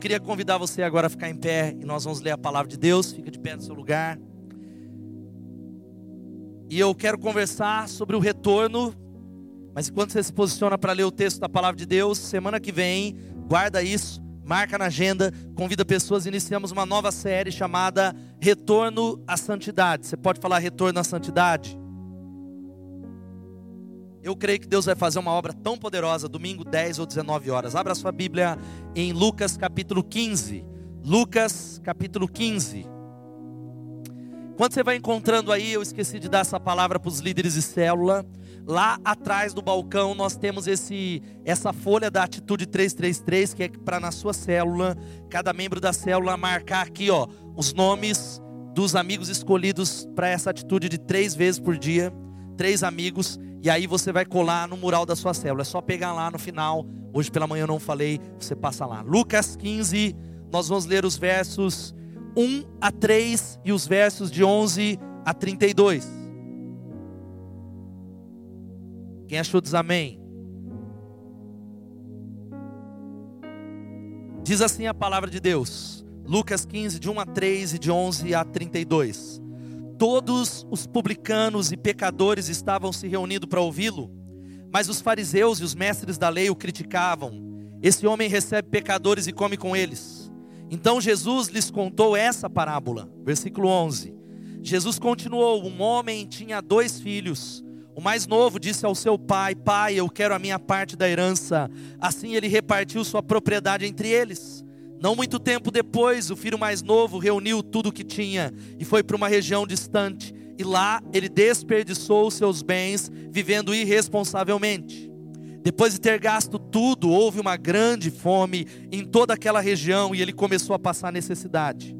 Queria convidar você agora a ficar em pé e nós vamos ler a palavra de Deus. Fica de pé no seu lugar. E eu quero conversar sobre o retorno. Mas enquanto você se posiciona para ler o texto da palavra de Deus, semana que vem, guarda isso, marca na agenda, convida pessoas. Iniciamos uma nova série chamada Retorno à Santidade. Você pode falar Retorno à Santidade? Eu creio que Deus vai fazer uma obra tão poderosa, domingo 10 ou 19 horas. Abra sua Bíblia em Lucas capítulo 15. Lucas capítulo 15. Quando você vai encontrando aí, eu esqueci de dar essa palavra para os líderes de célula. Lá atrás do balcão nós temos esse essa folha da atitude 333, que é para na sua célula, cada membro da célula marcar aqui, ó, os nomes dos amigos escolhidos para essa atitude de três vezes por dia, três amigos e aí você vai colar no mural da sua célula. É só pegar lá no final. Hoje pela manhã eu não falei, você passa lá. Lucas 15, nós vamos ler os versos 1 a 3 e os versos de 11 a 32. Quem achou diz amém. Diz assim a palavra de Deus. Lucas 15, de 1 a 3 e de 11 a 32 todos os publicanos e pecadores estavam se reunindo para ouvi-lo, mas os fariseus e os mestres da lei o criticavam. Esse homem recebe pecadores e come com eles. Então Jesus lhes contou essa parábola, versículo 11. Jesus continuou: Um homem tinha dois filhos. O mais novo disse ao seu pai: Pai, eu quero a minha parte da herança. Assim ele repartiu sua propriedade entre eles. Não muito tempo depois, o filho mais novo reuniu tudo o que tinha e foi para uma região distante. E lá ele desperdiçou seus bens, vivendo irresponsavelmente. Depois de ter gasto tudo, houve uma grande fome em toda aquela região e ele começou a passar necessidade.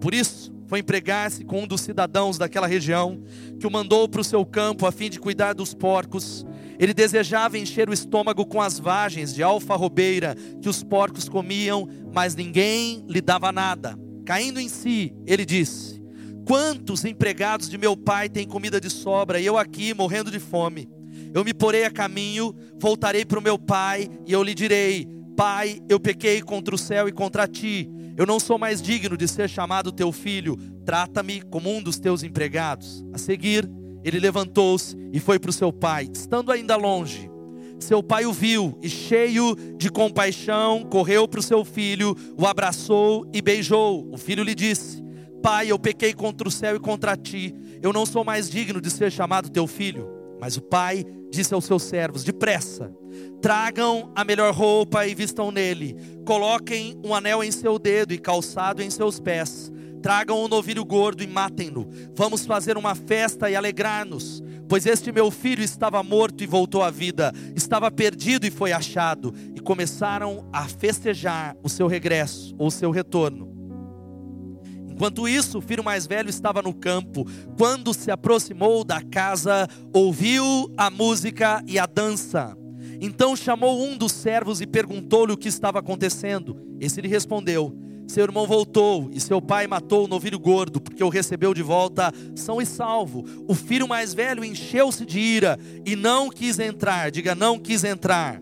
Por isso, foi empregar-se com um dos cidadãos daquela região, que o mandou para o seu campo a fim de cuidar dos porcos. Ele desejava encher o estômago com as vagens de alfarrobeira que os porcos comiam, mas ninguém lhe dava nada. Caindo em si, ele disse: Quantos empregados de meu pai têm comida de sobra e eu aqui morrendo de fome? Eu me porei a caminho, voltarei para o meu pai e eu lhe direi: Pai, eu pequei contra o céu e contra ti. Eu não sou mais digno de ser chamado teu filho. Trata-me como um dos teus empregados. A seguir, ele levantou-se e foi para o seu pai, estando ainda longe. Seu pai o viu e, cheio de compaixão, correu para o seu filho, o abraçou e beijou. O filho lhe disse: Pai, eu pequei contra o céu e contra ti. Eu não sou mais digno de ser chamado teu filho. Mas o pai disse aos seus servos: Depressa, tragam a melhor roupa e vistam nele. Coloquem um anel em seu dedo e calçado em seus pés Tragam um novilho gordo e matem-no. Vamos fazer uma festa e alegrar-nos. Pois este meu filho estava morto e voltou à vida, estava perdido e foi achado. E começaram a festejar o seu regresso ou seu retorno. Enquanto isso, o filho mais velho estava no campo. Quando se aproximou da casa, ouviu a música e a dança. Então chamou um dos servos e perguntou-lhe o que estava acontecendo. Esse lhe respondeu: seu irmão voltou e seu pai matou o novilho gordo, porque o recebeu de volta são e salvo. O filho mais velho encheu-se de ira e não quis entrar. Diga, não quis entrar.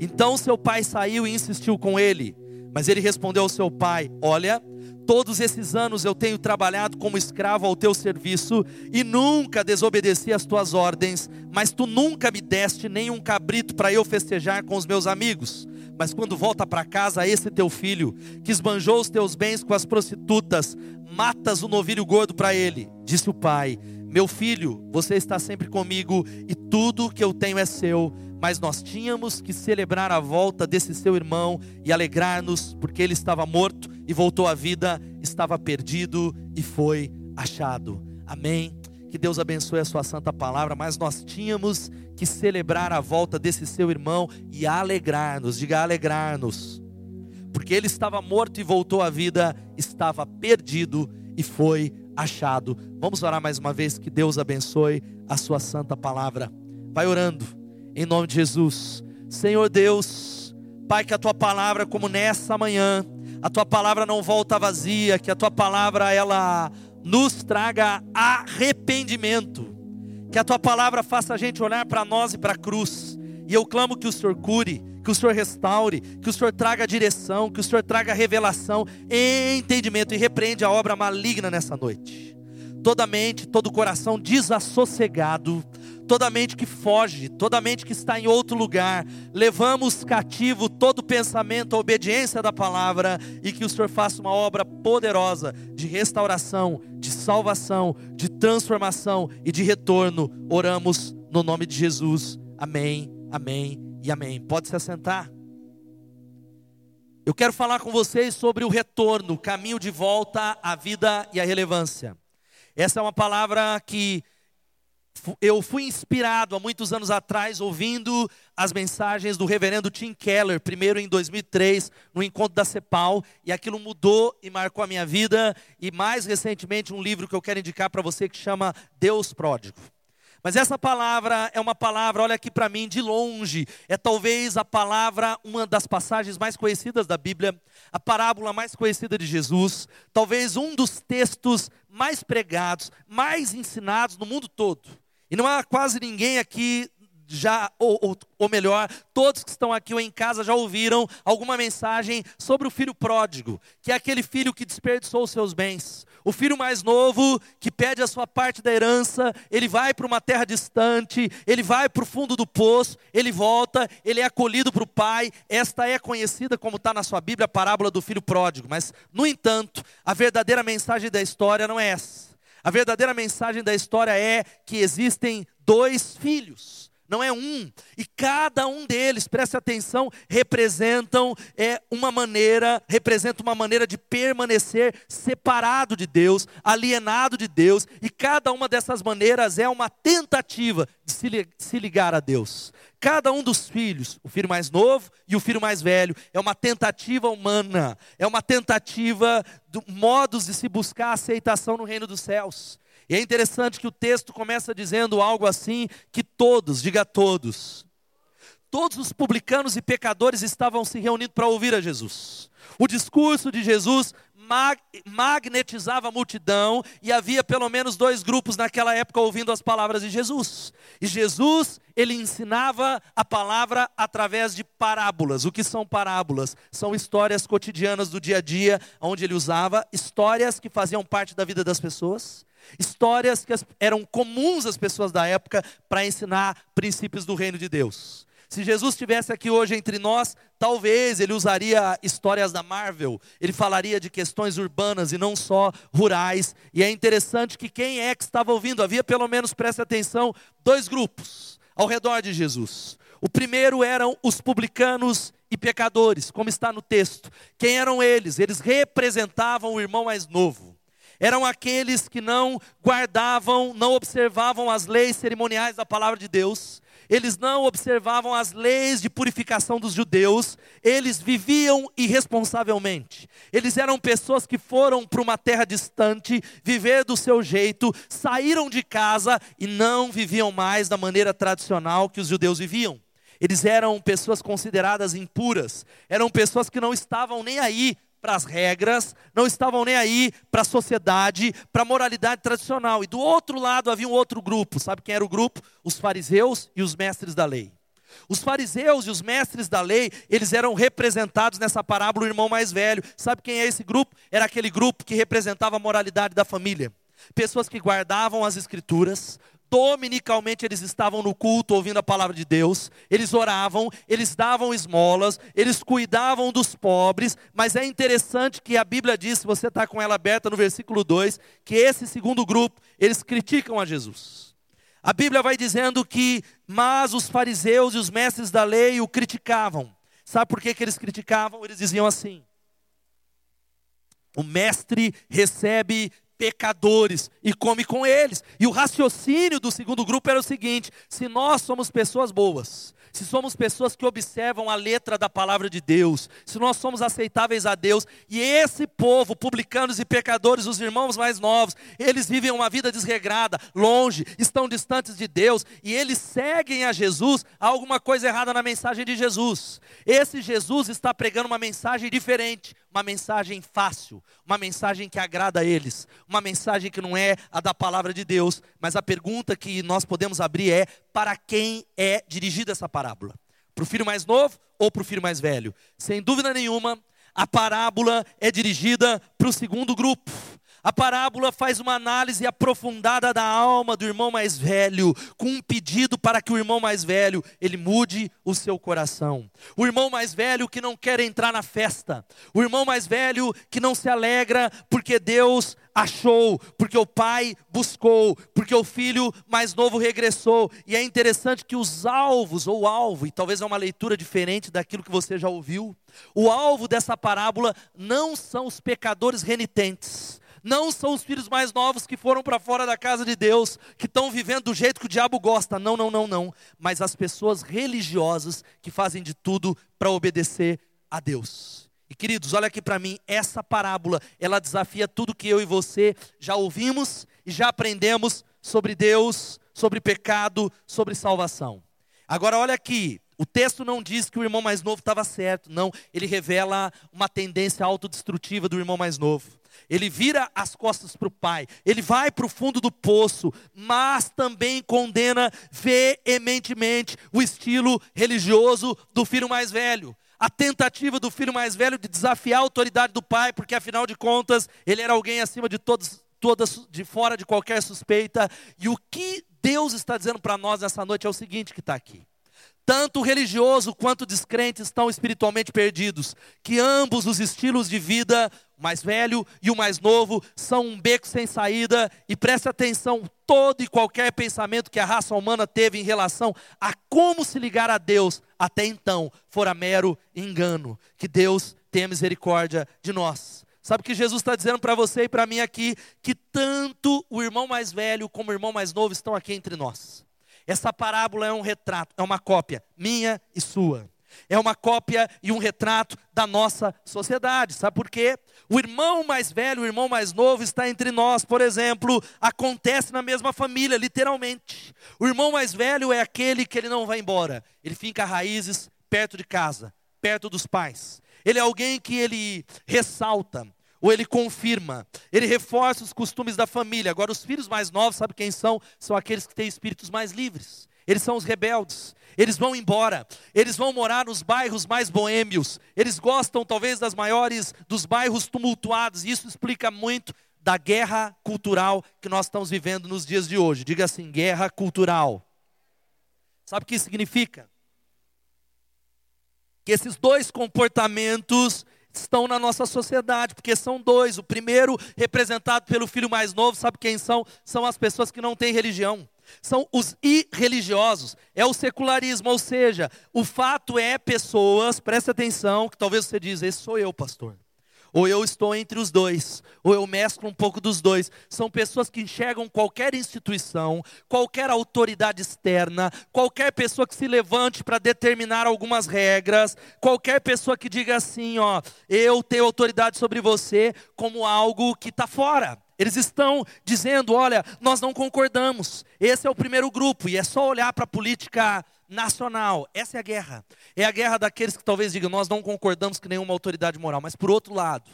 Então seu pai saiu e insistiu com ele. Mas ele respondeu ao seu pai: Olha, todos esses anos eu tenho trabalhado como escravo ao teu serviço e nunca desobedeci às tuas ordens, mas tu nunca me deste nem um cabrito para eu festejar com os meus amigos. Mas quando volta para casa esse teu filho, que esbanjou os teus bens com as prostitutas, matas o novilho gordo para ele. Disse o pai: Meu filho, você está sempre comigo e tudo que eu tenho é seu. Mas nós tínhamos que celebrar a volta desse seu irmão e alegrar-nos, porque ele estava morto e voltou à vida, estava perdido e foi achado. Amém. Que Deus abençoe a sua santa palavra, mas nós tínhamos que celebrar a volta desse seu irmão e alegrar-nos, diga alegrar-nos. Porque ele estava morto e voltou à vida, estava perdido e foi achado. Vamos orar mais uma vez, que Deus abençoe a sua santa palavra. Vai orando, em nome de Jesus. Senhor Deus, Pai, que a tua palavra, como nessa manhã, a tua palavra não volta vazia, que a tua palavra ela nos traga arrependimento que a tua palavra faça a gente olhar para nós e para a cruz. E eu clamo que o Senhor cure, que o Senhor restaure, que o Senhor traga direção, que o Senhor traga revelação, entendimento e repreende a obra maligna nessa noite. Toda mente, todo coração desassossegado, toda mente que foge, toda mente que está em outro lugar, levamos cativo todo pensamento à obediência da palavra e que o Senhor faça uma obra poderosa de restauração, de salvação, de transformação e de retorno. Oramos no nome de Jesus. Amém, amém e amém. Pode se assentar. Eu quero falar com vocês sobre o retorno, caminho de volta à vida e à relevância. Essa é uma palavra que eu fui inspirado há muitos anos atrás ouvindo as mensagens do reverendo Tim Keller, primeiro em 2003, no encontro da CEPAL, e aquilo mudou e marcou a minha vida, e mais recentemente um livro que eu quero indicar para você que chama Deus Pródigo. Mas essa palavra é uma palavra, olha aqui para mim, de longe, é talvez a palavra, uma das passagens mais conhecidas da Bíblia, a parábola mais conhecida de Jesus, talvez um dos textos mais pregados, mais ensinados no mundo todo. E não há quase ninguém aqui já, ou, ou, ou, melhor, todos que estão aqui ou em casa já ouviram alguma mensagem sobre o filho pródigo, que é aquele filho que desperdiçou os seus bens. O filho mais novo que pede a sua parte da herança, ele vai para uma terra distante, ele vai para o fundo do poço, ele volta, ele é acolhido para o pai. Esta é conhecida como está na sua Bíblia, a parábola do filho pródigo. Mas, no entanto, a verdadeira mensagem da história não é essa. A verdadeira mensagem da história é que existem dois filhos não é um. E cada um deles, preste atenção, representam é, uma maneira, representa uma maneira de permanecer separado de Deus, alienado de Deus, e cada uma dessas maneiras é uma tentativa de se, se ligar a Deus. Cada um dos filhos, o filho mais novo e o filho mais velho, é uma tentativa humana, é uma tentativa de modos de se buscar aceitação no reino dos céus. E é interessante que o texto começa dizendo algo assim: que todos, diga todos, todos os publicanos e pecadores estavam se reunindo para ouvir a Jesus. O discurso de Jesus magnetizava a multidão e havia pelo menos dois grupos naquela época ouvindo as palavras de Jesus. E Jesus, ele ensinava a palavra através de parábolas. O que são parábolas? São histórias cotidianas do dia a dia, onde ele usava histórias que faziam parte da vida das pessoas Histórias que eram comuns às pessoas da época para ensinar princípios do reino de Deus. Se Jesus estivesse aqui hoje entre nós, talvez ele usaria histórias da Marvel, ele falaria de questões urbanas e não só rurais. E é interessante que quem é que estava ouvindo, havia pelo menos, preste atenção, dois grupos ao redor de Jesus. O primeiro eram os publicanos e pecadores, como está no texto. Quem eram eles? Eles representavam o irmão mais novo eram aqueles que não guardavam, não observavam as leis cerimoniais da palavra de Deus, eles não observavam as leis de purificação dos judeus, eles viviam irresponsavelmente. Eles eram pessoas que foram para uma terra distante, viver do seu jeito, saíram de casa e não viviam mais da maneira tradicional que os judeus viviam. Eles eram pessoas consideradas impuras, eram pessoas que não estavam nem aí para as regras, não estavam nem aí para a sociedade, para a moralidade tradicional. E do outro lado havia um outro grupo, sabe quem era o grupo? Os fariseus e os mestres da lei. Os fariseus e os mestres da lei, eles eram representados nessa parábola o irmão mais velho. Sabe quem é esse grupo? Era aquele grupo que representava a moralidade da família. Pessoas que guardavam as escrituras, Dominicalmente eles estavam no culto ouvindo a palavra de Deus, eles oravam, eles davam esmolas, eles cuidavam dos pobres, mas é interessante que a Bíblia diz, se você está com ela aberta no versículo 2, que esse segundo grupo, eles criticam a Jesus. A Bíblia vai dizendo que, mas os fariseus e os mestres da lei o criticavam. Sabe por que, que eles criticavam? Eles diziam assim: o mestre recebe pecadores e come com eles. E o raciocínio do segundo grupo era o seguinte: se nós somos pessoas boas, se somos pessoas que observam a letra da palavra de Deus, se nós somos aceitáveis a Deus, e esse povo, publicanos e pecadores, os irmãos mais novos, eles vivem uma vida desregrada, longe, estão distantes de Deus, e eles seguem a Jesus, há alguma coisa errada na mensagem de Jesus. Esse Jesus está pregando uma mensagem diferente, uma mensagem fácil, uma mensagem que agrada a eles, uma mensagem que não é a da palavra de Deus, mas a pergunta que nós podemos abrir é: para quem é dirigida essa parábola? Para o filho mais novo ou para o filho mais velho? Sem dúvida nenhuma, a parábola é dirigida para o segundo grupo. A parábola faz uma análise aprofundada da alma do irmão mais velho, com um pedido para que o irmão mais velho ele mude o seu coração. O irmão mais velho que não quer entrar na festa, o irmão mais velho que não se alegra porque Deus achou, porque o pai buscou, porque o filho mais novo regressou. E é interessante que os alvos, ou alvo, e talvez é uma leitura diferente daquilo que você já ouviu, o alvo dessa parábola não são os pecadores renitentes não são os filhos mais novos que foram para fora da casa de Deus, que estão vivendo do jeito que o diabo gosta. Não, não, não, não. Mas as pessoas religiosas que fazem de tudo para obedecer a Deus. E queridos, olha aqui para mim, essa parábola, ela desafia tudo que eu e você já ouvimos e já aprendemos sobre Deus, sobre pecado, sobre salvação. Agora olha aqui, o texto não diz que o irmão mais novo estava certo, não, ele revela uma tendência autodestrutiva do irmão mais novo ele vira as costas para o pai, ele vai para o fundo do poço, mas também condena veementemente o estilo religioso do filho mais velho. A tentativa do filho mais velho de desafiar a autoridade do pai, porque afinal de contas ele era alguém acima de todos, todas, de fora de qualquer suspeita. E o que Deus está dizendo para nós nessa noite é o seguinte que está aqui. Tanto o religioso quanto o descrente estão espiritualmente perdidos, que ambos os estilos de vida, o mais velho e o mais novo, são um beco sem saída, e preste atenção, todo e qualquer pensamento que a raça humana teve em relação a como se ligar a Deus, até então, fora mero engano. Que Deus tenha misericórdia de nós. Sabe o que Jesus está dizendo para você e para mim aqui? Que tanto o irmão mais velho como o irmão mais novo estão aqui entre nós. Essa parábola é um retrato, é uma cópia minha e sua. É uma cópia e um retrato da nossa sociedade. Sabe por quê? O irmão mais velho, o irmão mais novo está entre nós, por exemplo, acontece na mesma família, literalmente. O irmão mais velho é aquele que ele não vai embora, ele fica raízes perto de casa, perto dos pais. Ele é alguém que ele ressalta, ou ele confirma, ele reforça os costumes da família. Agora, os filhos mais novos, sabe quem são? São aqueles que têm espíritos mais livres. Eles são os rebeldes. Eles vão embora. Eles vão morar nos bairros mais boêmios. Eles gostam talvez das maiores dos bairros tumultuados. E isso explica muito da guerra cultural que nós estamos vivendo nos dias de hoje. Diga assim, guerra cultural. Sabe o que isso significa? Que esses dois comportamentos estão na nossa sociedade, porque são dois. O primeiro, representado pelo filho mais novo, sabe quem são? São as pessoas que não têm religião. São os irreligiosos, é o secularismo, ou seja, o fato é pessoas, preste atenção, que talvez você diz, esse sou eu, pastor ou eu estou entre os dois, ou eu mesclo um pouco dos dois. São pessoas que enxergam qualquer instituição, qualquer autoridade externa, qualquer pessoa que se levante para determinar algumas regras, qualquer pessoa que diga assim, ó, eu tenho autoridade sobre você, como algo que está fora. Eles estão dizendo: olha, nós não concordamos. Esse é o primeiro grupo, e é só olhar para a política nacional. Essa é a guerra. É a guerra daqueles que talvez digam: nós não concordamos com nenhuma autoridade moral. Mas, por outro lado,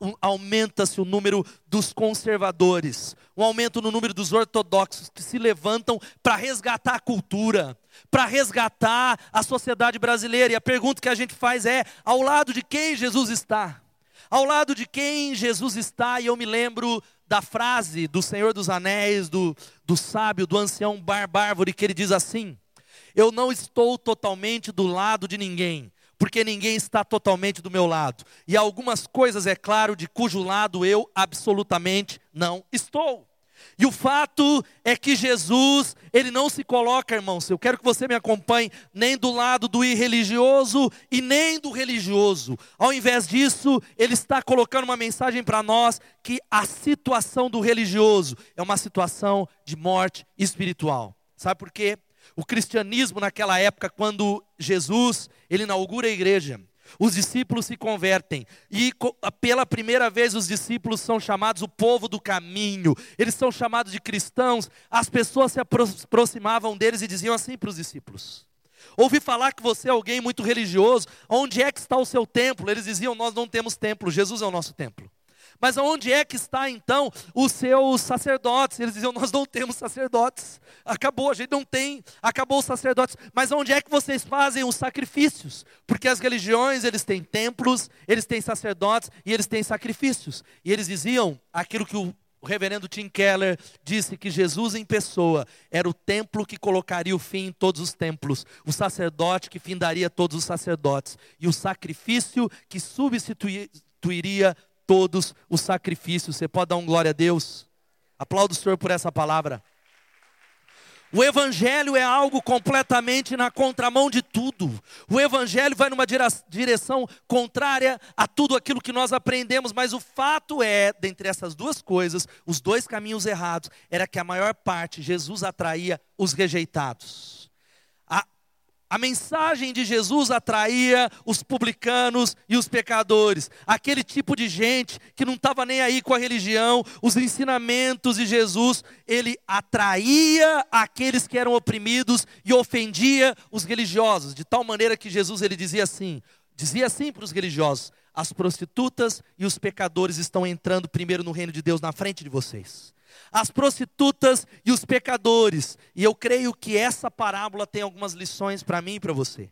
um, aumenta-se o número dos conservadores, um aumento no número dos ortodoxos que se levantam para resgatar a cultura, para resgatar a sociedade brasileira. E a pergunta que a gente faz é: ao lado de quem Jesus está? Ao lado de quem Jesus está, e eu me lembro da frase do Senhor dos Anéis, do, do sábio, do ancião barbárvore, que ele diz assim: Eu não estou totalmente do lado de ninguém, porque ninguém está totalmente do meu lado. E algumas coisas, é claro, de cujo lado eu absolutamente não estou. E o fato é que Jesus, ele não se coloca, irmãos, eu quero que você me acompanhe, nem do lado do irreligioso e nem do religioso. Ao invés disso, ele está colocando uma mensagem para nós que a situação do religioso é uma situação de morte espiritual. Sabe por quê? O cristianismo naquela época, quando Jesus, ele inaugura a igreja, os discípulos se convertem. E pela primeira vez os discípulos são chamados o povo do caminho. Eles são chamados de cristãos. As pessoas se aproximavam deles e diziam assim para os discípulos: Ouvi falar que você é alguém muito religioso. Onde é que está o seu templo? Eles diziam: Nós não temos templo. Jesus é o nosso templo. Mas aonde é que está então os seus sacerdotes? Eles diziam: Nós não temos sacerdotes. Acabou, a gente não tem, acabou os sacerdotes. Mas onde é que vocês fazem os sacrifícios? Porque as religiões, eles têm templos, eles têm sacerdotes e eles têm sacrifícios. E eles diziam aquilo que o o reverendo Tim Keller disse que Jesus em pessoa era o templo que colocaria o fim em todos os templos, o sacerdote que findaria todos os sacerdotes, e o sacrifício que substituiria todos os sacrifícios. Você pode dar um glória a Deus? Aplaudo o Senhor por essa palavra. O Evangelho é algo completamente na contramão de tudo. O Evangelho vai numa direção contrária a tudo aquilo que nós aprendemos, mas o fato é, dentre essas duas coisas, os dois caminhos errados, era que a maior parte, Jesus atraía os rejeitados. A mensagem de Jesus atraía os publicanos e os pecadores, aquele tipo de gente que não estava nem aí com a religião, os ensinamentos de Jesus, ele atraía aqueles que eram oprimidos e ofendia os religiosos, de tal maneira que Jesus ele dizia assim, dizia assim para os religiosos: as prostitutas e os pecadores estão entrando primeiro no reino de Deus na frente de vocês as prostitutas e os pecadores. E eu creio que essa parábola tem algumas lições para mim e para você.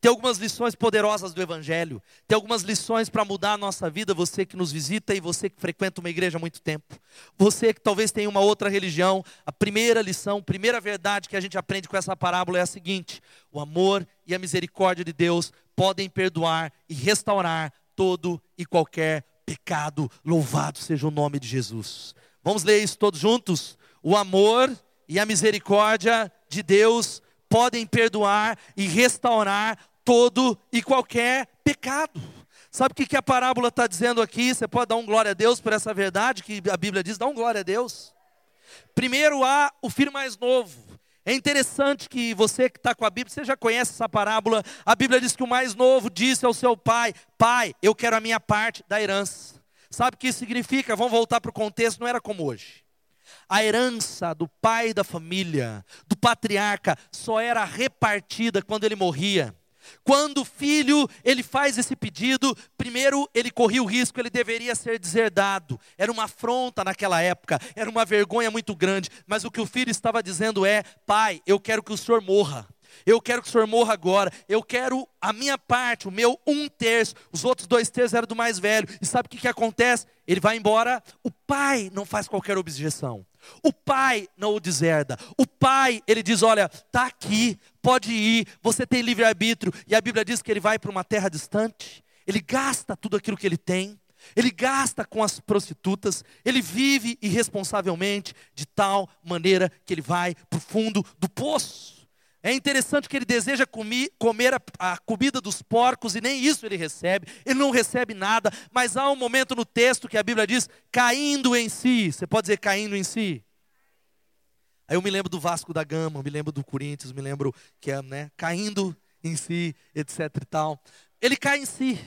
Tem algumas lições poderosas do Evangelho. Tem algumas lições para mudar a nossa vida. Você que nos visita e você que frequenta uma igreja há muito tempo. Você que talvez tenha uma outra religião. A primeira lição, a primeira verdade que a gente aprende com essa parábola é a seguinte: o amor e a misericórdia de Deus podem perdoar e restaurar todo e qualquer pecado. Louvado seja o nome de Jesus. Vamos ler isso todos juntos? O amor e a misericórdia de Deus podem perdoar e restaurar todo e qualquer pecado. Sabe o que a parábola está dizendo aqui? Você pode dar um glória a Deus por essa verdade que a Bíblia diz, dá um glória a Deus. Primeiro há o filho mais novo. É interessante que você que está com a Bíblia, você já conhece essa parábola. A Bíblia diz que o mais novo disse ao seu pai: Pai, eu quero a minha parte da herança. Sabe o que isso significa? Vamos voltar para o contexto, não era como hoje. A herança do pai da família, do patriarca, só era repartida quando ele morria. Quando o filho ele faz esse pedido, primeiro ele corria o risco, ele deveria ser deserdado. Era uma afronta naquela época, era uma vergonha muito grande. Mas o que o filho estava dizendo é: Pai, eu quero que o senhor morra. Eu quero que o senhor morra agora. Eu quero a minha parte, o meu um terço. Os outros dois terços eram do mais velho. E sabe o que, que acontece? Ele vai embora. O pai não faz qualquer objeção. O pai não o deserda. O pai, ele diz: Olha, está aqui, pode ir, você tem livre-arbítrio. E a Bíblia diz que ele vai para uma terra distante. Ele gasta tudo aquilo que ele tem. Ele gasta com as prostitutas, ele vive irresponsavelmente, de tal maneira que ele vai para o fundo do poço. É interessante que ele deseja comer, a, a, comida dos porcos e nem isso ele recebe, ele não recebe nada, mas há um momento no texto que a Bíblia diz caindo em si. Você pode dizer caindo em si? Aí eu me lembro do Vasco da Gama, me lembro do Corinthians, me lembro que é, né, caindo em si, etc e tal. Ele cai em si.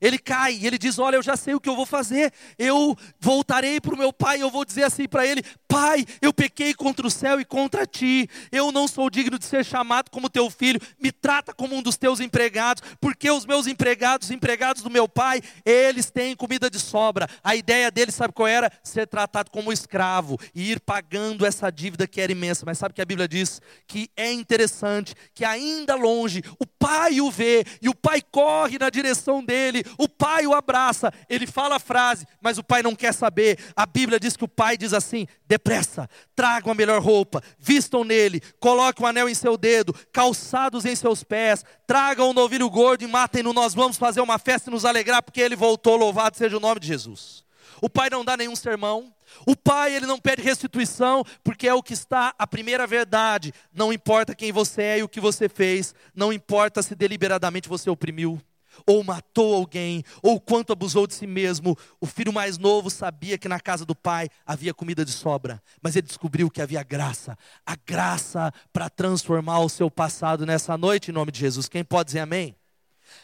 Ele cai e ele diz: Olha, eu já sei o que eu vou fazer. Eu voltarei para o meu pai eu vou dizer assim para ele: Pai, eu pequei contra o céu e contra ti. Eu não sou digno de ser chamado como teu filho. Me trata como um dos teus empregados, porque os meus empregados, empregados do meu pai, eles têm comida de sobra. A ideia dele, sabe qual era? Ser tratado como escravo e ir pagando essa dívida que era imensa. Mas sabe que a Bíblia diz que é interessante que ainda longe o pai o vê e o pai corre na direção dele o pai o abraça, ele fala a frase, mas o pai não quer saber. A Bíblia diz que o pai diz assim: depressa, tragam a melhor roupa, vistam nele, coloquem um anel em seu dedo, calçados em seus pés, tragam um novilho gordo e matem-no. Nós vamos fazer uma festa e nos alegrar, porque ele voltou. Louvado seja o nome de Jesus. O pai não dá nenhum sermão. O pai, ele não pede restituição, porque é o que está a primeira verdade. Não importa quem você é e o que você fez, não importa se deliberadamente você oprimiu ou matou alguém, ou quanto abusou de si mesmo. O filho mais novo sabia que na casa do pai havia comida de sobra, mas ele descobriu que havia graça a graça para transformar o seu passado nessa noite, em nome de Jesus. Quem pode dizer amém?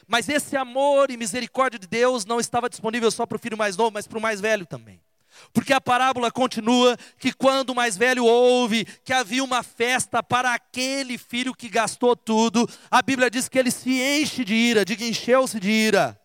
Mas esse amor e misericórdia de Deus não estava disponível só para o filho mais novo, mas para o mais velho também. Porque a parábola continua que quando o mais velho ouve que havia uma festa para aquele filho que gastou tudo, a Bíblia diz que ele se enche de ira, diga encheu-se de ira.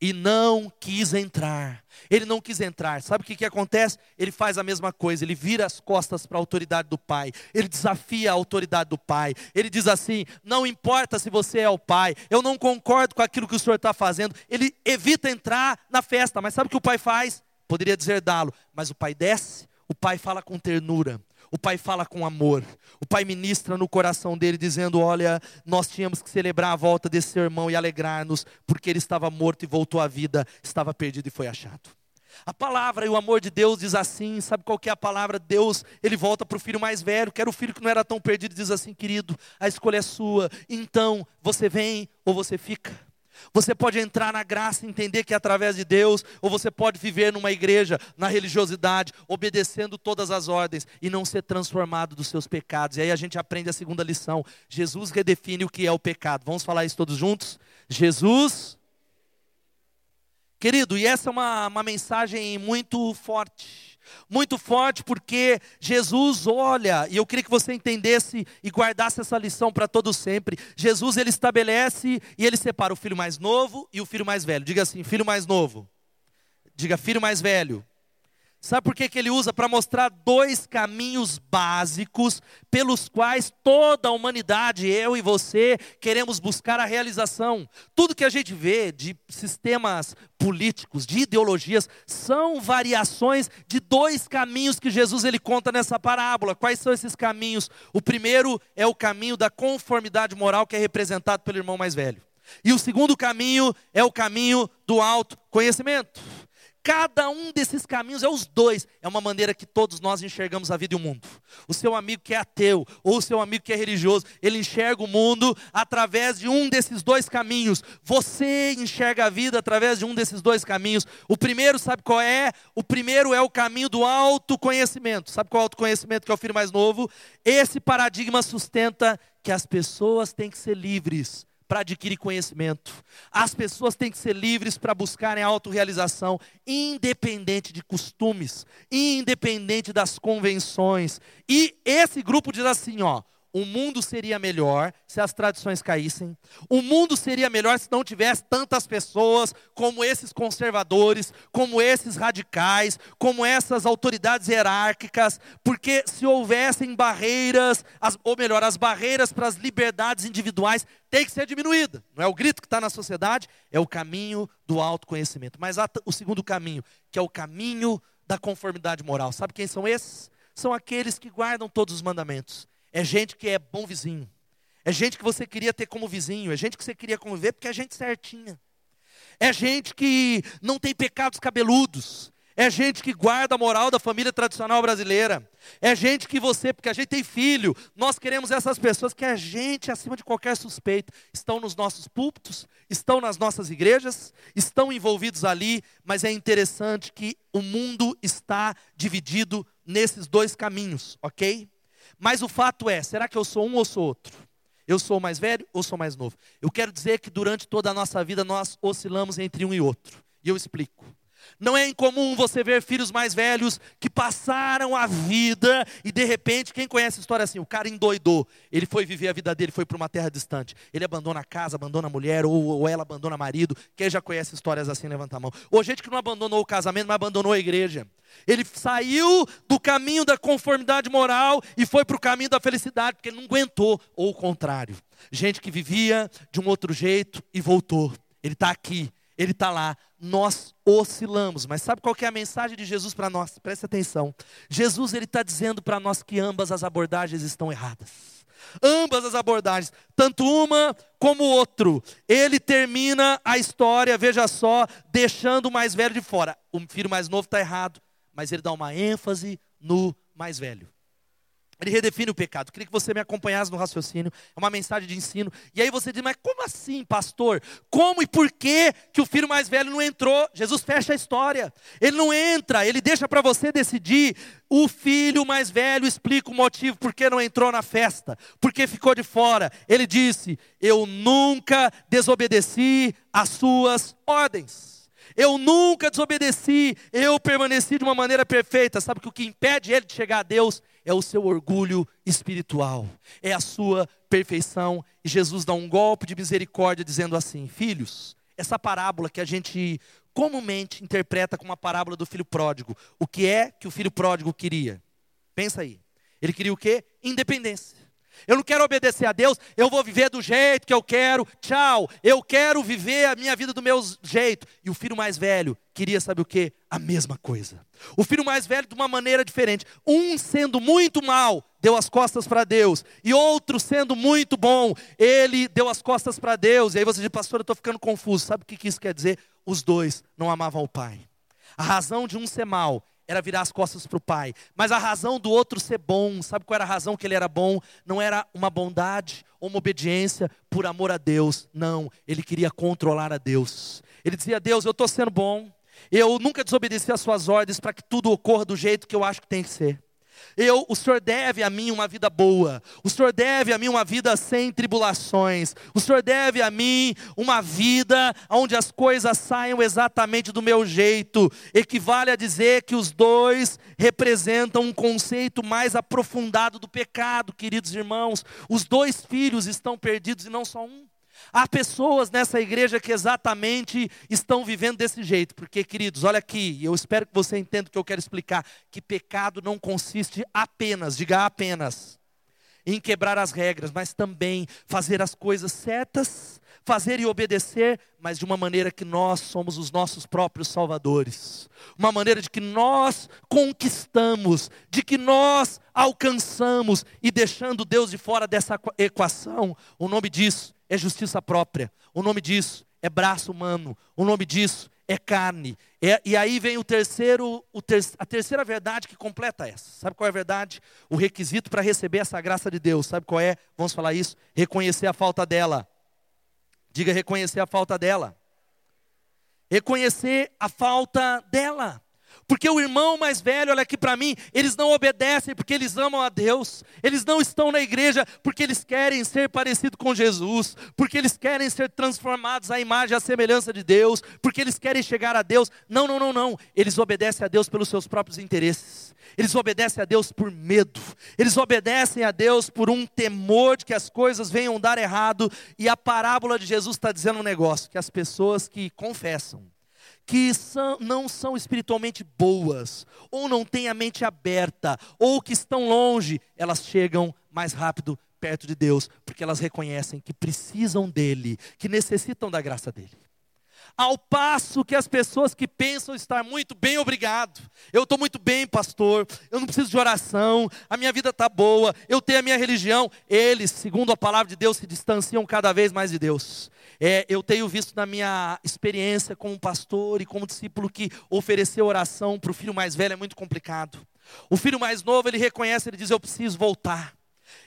E não quis entrar. Ele não quis entrar. Sabe o que, que acontece? Ele faz a mesma coisa, ele vira as costas para a autoridade do pai, ele desafia a autoridade do pai. Ele diz assim: Não importa se você é o pai, eu não concordo com aquilo que o senhor está fazendo. Ele evita entrar na festa, mas sabe o que o pai faz? Poderia deserdá-lo, mas o pai desce, o pai fala com ternura. O pai fala com amor. O pai ministra no coração dele, dizendo: Olha, nós tínhamos que celebrar a volta desse irmão e alegrar-nos, porque ele estava morto e voltou à vida, estava perdido e foi achado. A palavra e o amor de Deus diz assim, sabe qual que é a palavra? Deus, ele volta para o filho mais velho, que era o filho que não era tão perdido, diz assim, querido, a escolha é sua, então você vem ou você fica. Você pode entrar na graça entender que é através de Deus, ou você pode viver numa igreja, na religiosidade, obedecendo todas as ordens e não ser transformado dos seus pecados. E aí a gente aprende a segunda lição: Jesus redefine o que é o pecado. Vamos falar isso todos juntos? Jesus. Querido, e essa é uma, uma mensagem muito forte muito forte, porque Jesus olha, e eu queria que você entendesse e guardasse essa lição para todo sempre. Jesus ele estabelece e ele separa o filho mais novo e o filho mais velho. Diga assim, filho mais novo. Diga filho mais velho. Sabe por que, que ele usa? Para mostrar dois caminhos básicos pelos quais toda a humanidade, eu e você, queremos buscar a realização. Tudo que a gente vê de sistemas políticos, de ideologias, são variações de dois caminhos que Jesus ele conta nessa parábola. Quais são esses caminhos? O primeiro é o caminho da conformidade moral que é representado pelo irmão mais velho. E o segundo caminho é o caminho do autoconhecimento. Cada um desses caminhos é os dois, é uma maneira que todos nós enxergamos a vida e o mundo. O seu amigo que é ateu, ou o seu amigo que é religioso, ele enxerga o mundo através de um desses dois caminhos. Você enxerga a vida através de um desses dois caminhos. O primeiro, sabe qual é? O primeiro é o caminho do autoconhecimento. Sabe qual é o autoconhecimento que é o filho mais novo? Esse paradigma sustenta que as pessoas têm que ser livres para adquirir conhecimento. As pessoas têm que ser livres para buscarem a autorrealização, independente de costumes, independente das convenções. E esse grupo diz assim, ó, o mundo seria melhor se as tradições caíssem. O mundo seria melhor se não tivesse tantas pessoas como esses conservadores, como esses radicais, como essas autoridades hierárquicas, porque se houvessem barreiras, as, ou melhor, as barreiras para as liberdades individuais têm que ser diminuídas. Não é o grito que está na sociedade, é o caminho do autoconhecimento. Mas há o segundo caminho, que é o caminho da conformidade moral. Sabe quem são esses? São aqueles que guardam todos os mandamentos é gente que é bom vizinho. É gente que você queria ter como vizinho. É gente que você queria conviver porque é gente certinha. É gente que não tem pecados cabeludos. É gente que guarda a moral da família tradicional brasileira. É gente que você, porque a gente tem filho, nós queremos essas pessoas que a gente, acima de qualquer suspeita, estão nos nossos púlpitos, estão nas nossas igrejas, estão envolvidos ali, mas é interessante que o mundo está dividido nesses dois caminhos, ok? Mas o fato é, será que eu sou um ou sou outro? Eu sou mais velho ou sou mais novo? Eu quero dizer que durante toda a nossa vida nós oscilamos entre um e outro. E eu explico. Não é incomum você ver filhos mais velhos que passaram a vida e de repente, quem conhece a história assim? O cara endoidou, ele foi viver a vida dele, foi para uma terra distante. Ele abandona a casa, abandona a mulher, ou, ou ela abandona o marido. Quem já conhece histórias assim, levanta a mão. Ou gente que não abandonou o casamento, mas abandonou a igreja. Ele saiu do caminho da conformidade moral e foi para o caminho da felicidade, porque ele não aguentou, ou o contrário. Gente que vivia de um outro jeito e voltou. Ele está aqui, ele está lá, nós oscilamos. Mas sabe qual que é a mensagem de Jesus para nós? Preste atenção. Jesus ele está dizendo para nós que ambas as abordagens estão erradas. Ambas as abordagens, tanto uma como outro. Ele termina a história, veja só, deixando o mais velho de fora. O filho mais novo está errado, mas ele dá uma ênfase no mais velho. Ele redefine o pecado. Queria que você me acompanhasse no raciocínio. É uma mensagem de ensino. E aí você diz, mas como assim, pastor? Como e por que que o filho mais velho não entrou? Jesus fecha a história. Ele não entra, ele deixa para você decidir. O filho mais velho explica o motivo por que não entrou na festa, por que ficou de fora. Ele disse: Eu nunca desobedeci às suas ordens. Eu nunca desobedeci, eu permaneci de uma maneira perfeita. Sabe que o que impede ele de chegar a Deus é o seu orgulho espiritual, é a sua perfeição. E Jesus dá um golpe de misericórdia, dizendo assim: Filhos, essa parábola que a gente comumente interpreta como a parábola do filho pródigo. O que é que o filho pródigo queria? Pensa aí. Ele queria o quê? Independência. Eu não quero obedecer a Deus, eu vou viver do jeito que eu quero, tchau. Eu quero viver a minha vida do meu jeito. E o filho mais velho queria, saber o que? A mesma coisa. O filho mais velho de uma maneira diferente. Um sendo muito mal, deu as costas para Deus. E outro sendo muito bom, ele deu as costas para Deus. E aí você diz, pastor, eu estou ficando confuso. Sabe o que isso quer dizer? Os dois não amavam o pai. A razão de um ser mal era virar as costas para o pai. Mas a razão do outro ser bom, sabe qual era a razão que ele era bom? Não era uma bondade ou uma obediência por amor a Deus. Não, ele queria controlar a Deus. Ele dizia: Deus, eu estou sendo bom. Eu nunca desobedeci às suas ordens para que tudo ocorra do jeito que eu acho que tem que ser. Eu, o Senhor deve a mim uma vida boa. O Senhor deve a mim uma vida sem tribulações. O Senhor deve a mim uma vida onde as coisas saiam exatamente do meu jeito. Equivale a dizer que os dois representam um conceito mais aprofundado do pecado, queridos irmãos. Os dois filhos estão perdidos e não só um. Há pessoas nessa igreja que exatamente estão vivendo desse jeito, porque, queridos, olha aqui, eu espero que você entenda o que eu quero explicar: que pecado não consiste apenas, diga apenas, em quebrar as regras, mas também fazer as coisas certas, fazer e obedecer, mas de uma maneira que nós somos os nossos próprios salvadores, uma maneira de que nós conquistamos, de que nós alcançamos, e deixando Deus de fora dessa equação, o nome disso é justiça própria. O nome disso é braço humano. O nome disso é carne. É, e aí vem o terceiro, o ter, a terceira verdade que completa essa. Sabe qual é a verdade? O requisito para receber essa graça de Deus. Sabe qual é? Vamos falar isso? Reconhecer a falta dela. Diga reconhecer a falta dela. Reconhecer a falta dela. Porque o irmão mais velho, olha aqui para mim, eles não obedecem porque eles amam a Deus. Eles não estão na igreja porque eles querem ser parecidos com Jesus, porque eles querem ser transformados à imagem e à semelhança de Deus, porque eles querem chegar a Deus. Não, não, não, não. Eles obedecem a Deus pelos seus próprios interesses. Eles obedecem a Deus por medo. Eles obedecem a Deus por um temor de que as coisas venham dar errado. E a parábola de Jesus está dizendo um negócio: que as pessoas que confessam, que são, não são espiritualmente boas, ou não têm a mente aberta, ou que estão longe, elas chegam mais rápido perto de Deus, porque elas reconhecem que precisam dEle, que necessitam da graça dEle. Ao passo que as pessoas que pensam estar muito bem, obrigado. Eu estou muito bem, pastor. Eu não preciso de oração. A minha vida está boa. Eu tenho a minha religião. Eles, segundo a palavra de Deus, se distanciam cada vez mais de Deus. É, eu tenho visto na minha experiência como pastor e como discípulo que oferecer oração para o filho mais velho é muito complicado. O filho mais novo, ele reconhece, ele diz: Eu preciso voltar.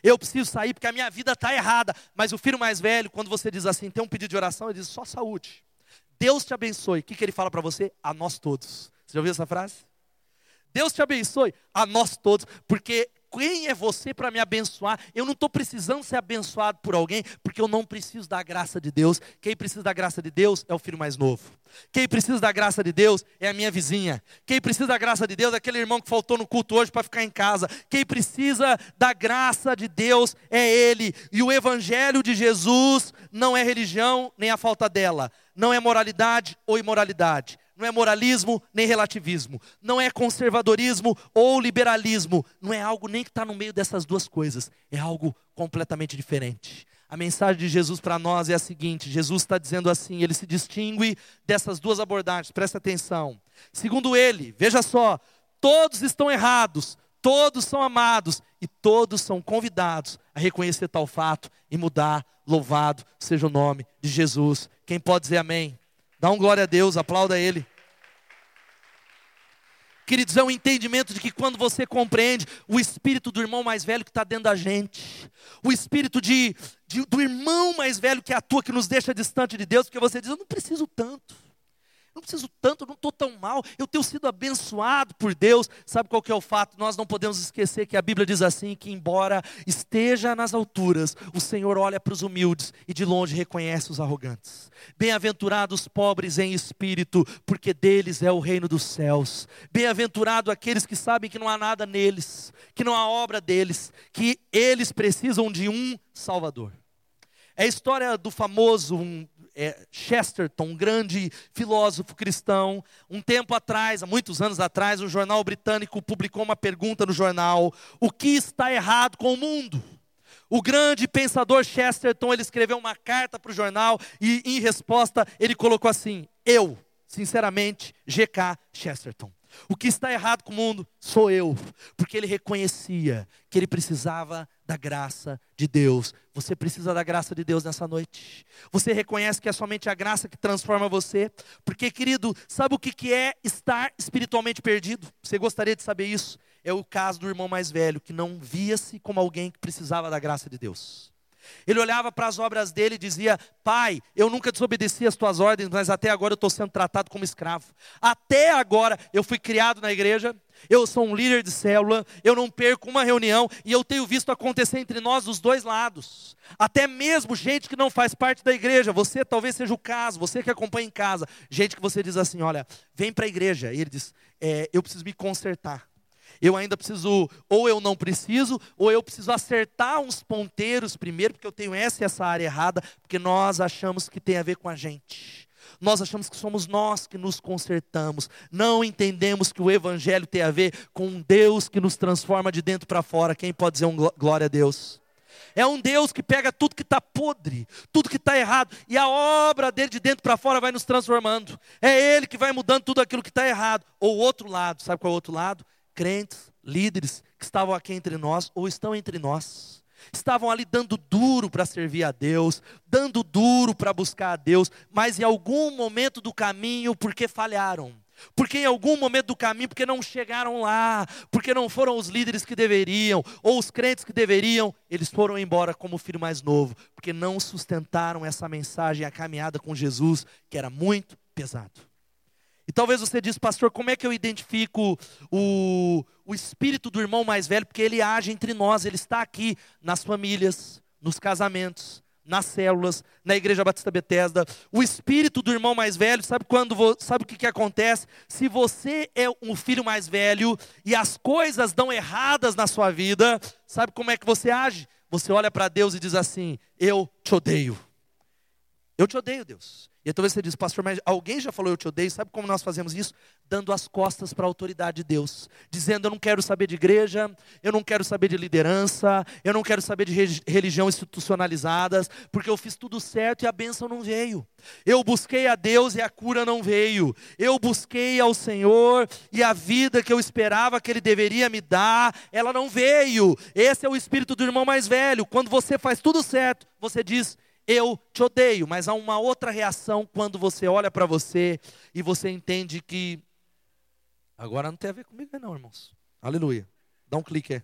Eu preciso sair porque a minha vida está errada. Mas o filho mais velho, quando você diz assim, tem um pedido de oração, ele diz: Só saúde. Deus te abençoe. O que, que ele fala para você? A nós todos. Você já ouviu essa frase? Deus te abençoe a nós todos, porque quem é você para me abençoar? Eu não estou precisando ser abençoado por alguém, porque eu não preciso da graça de Deus. Quem precisa da graça de Deus é o filho mais novo. Quem precisa da graça de Deus é a minha vizinha. Quem precisa da graça de Deus é aquele irmão que faltou no culto hoje para ficar em casa. Quem precisa da graça de Deus é ele. E o evangelho de Jesus não é religião nem a falta dela, não é moralidade ou imoralidade. Não é moralismo nem relativismo, não é conservadorismo ou liberalismo, não é algo nem que está no meio dessas duas coisas, é algo completamente diferente. A mensagem de Jesus para nós é a seguinte: Jesus está dizendo assim, ele se distingue dessas duas abordagens, presta atenção. Segundo ele, veja só, todos estão errados, todos são amados e todos são convidados a reconhecer tal fato e mudar. Louvado seja o nome de Jesus. Quem pode dizer amém? Dá um glória a Deus, aplauda Ele. Queridos, é um entendimento de que quando você compreende o espírito do irmão mais velho que está dentro da gente, o espírito de, de, do irmão mais velho que atua, que nos deixa distante de Deus, porque você diz: Eu não preciso tanto não preciso tanto, não estou tão mal, eu tenho sido abençoado por Deus. Sabe qual que é o fato? Nós não podemos esquecer que a Bíblia diz assim: que embora esteja nas alturas, o Senhor olha para os humildes e de longe reconhece os arrogantes. Bem-aventurados os pobres em espírito, porque deles é o reino dos céus. Bem-aventurado aqueles que sabem que não há nada neles, que não há obra deles, que eles precisam de um Salvador. É a história do famoso, um é, Chesterton, um grande filósofo cristão, um tempo atrás, há muitos anos atrás, um jornal britânico publicou uma pergunta no jornal: o que está errado com o mundo? O grande pensador Chesterton, ele escreveu uma carta para o jornal e em resposta ele colocou assim: eu, sinceramente, GK Chesterton. O que está errado com o mundo sou eu, porque ele reconhecia que ele precisava da graça de Deus. Você precisa da graça de Deus nessa noite. Você reconhece que é somente a graça que transforma você. Porque, querido, sabe o que é estar espiritualmente perdido? Você gostaria de saber isso? É o caso do irmão mais velho, que não via-se como alguém que precisava da graça de Deus. Ele olhava para as obras dele e dizia: Pai, eu nunca desobedeci as tuas ordens, mas até agora eu estou sendo tratado como escravo. Até agora eu fui criado na igreja, eu sou um líder de célula, eu não perco uma reunião e eu tenho visto acontecer entre nós dos dois lados. Até mesmo gente que não faz parte da igreja, você talvez seja o caso, você que acompanha em casa, gente que você diz assim: Olha, vem para a igreja. E ele diz: é, Eu preciso me consertar. Eu ainda preciso, ou eu não preciso, ou eu preciso acertar uns ponteiros primeiro, porque eu tenho essa e essa área errada, porque nós achamos que tem a ver com a gente. Nós achamos que somos nós que nos consertamos. Não entendemos que o Evangelho tem a ver com um Deus que nos transforma de dentro para fora. Quem pode dizer um glória a Deus? É um Deus que pega tudo que está podre, tudo que está errado, e a obra dele de dentro para fora vai nos transformando. É Ele que vai mudando tudo aquilo que está errado. Ou o outro lado, sabe qual é o outro lado? Crentes, líderes que estavam aqui entre nós ou estão entre nós. Estavam ali dando duro para servir a Deus, dando duro para buscar a Deus, mas em algum momento do caminho, porque falharam, porque em algum momento do caminho, porque não chegaram lá, porque não foram os líderes que deveriam, ou os crentes que deveriam, eles foram embora como filho mais novo, porque não sustentaram essa mensagem, a caminhada com Jesus, que era muito pesado. E talvez você diz, pastor, como é que eu identifico o, o espírito do irmão mais velho? Porque ele age entre nós, ele está aqui nas famílias, nos casamentos, nas células, na igreja Batista Betesda. O espírito do irmão mais velho, sabe quando sabe o que, que acontece? Se você é um filho mais velho e as coisas dão erradas na sua vida, sabe como é que você age? Você olha para Deus e diz assim: Eu te odeio. Eu te odeio, Deus. E talvez você diz, pastor, mas alguém já falou eu te odeio? Sabe como nós fazemos isso? Dando as costas para a autoridade de Deus, dizendo eu não quero saber de igreja, eu não quero saber de liderança, eu não quero saber de religião institucionalizadas, porque eu fiz tudo certo e a bênção não veio. Eu busquei a Deus e a cura não veio. Eu busquei ao Senhor e a vida que eu esperava que Ele deveria me dar, ela não veio. Esse é o espírito do irmão mais velho. Quando você faz tudo certo, você diz eu te odeio, mas há uma outra reação quando você olha para você e você entende que agora não tem a ver comigo não, irmãos. Aleluia. Dá um clique aí.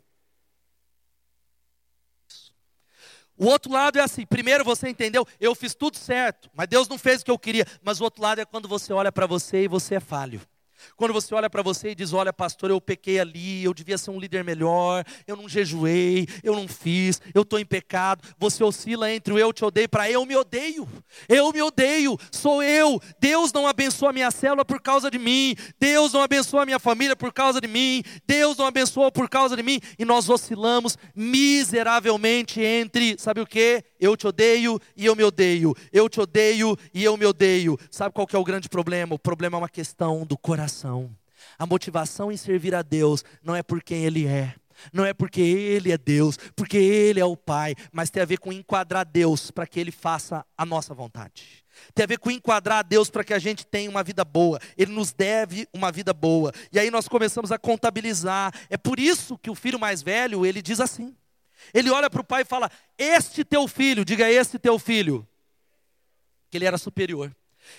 O outro lado é assim: primeiro você entendeu, eu fiz tudo certo, mas Deus não fez o que eu queria. Mas o outro lado é quando você olha para você e você é falho. Quando você olha para você e diz: Olha, pastor, eu pequei ali, eu devia ser um líder melhor, eu não jejuei, eu não fiz, eu estou em pecado. Você oscila entre o eu te odeio para eu me odeio. Eu me odeio, sou eu. Deus não abençoa a minha célula por causa de mim. Deus não abençoa a minha família por causa de mim. Deus não abençoou por causa de mim. E nós oscilamos miseravelmente entre, sabe o que? Eu te odeio e eu me odeio. Eu te odeio e eu me odeio. Sabe qual que é o grande problema? O problema é uma questão do coração. A motivação em servir a Deus não é por quem Ele é. Não é porque Ele é Deus, porque Ele é o Pai, mas tem a ver com enquadrar Deus para que Ele faça a nossa vontade. Tem a ver com enquadrar Deus para que a gente tenha uma vida boa. Ele nos deve uma vida boa. E aí nós começamos a contabilizar. É por isso que o filho mais velho, ele diz assim: ele olha para o pai e fala: Este teu filho, diga este teu filho, que ele era superior.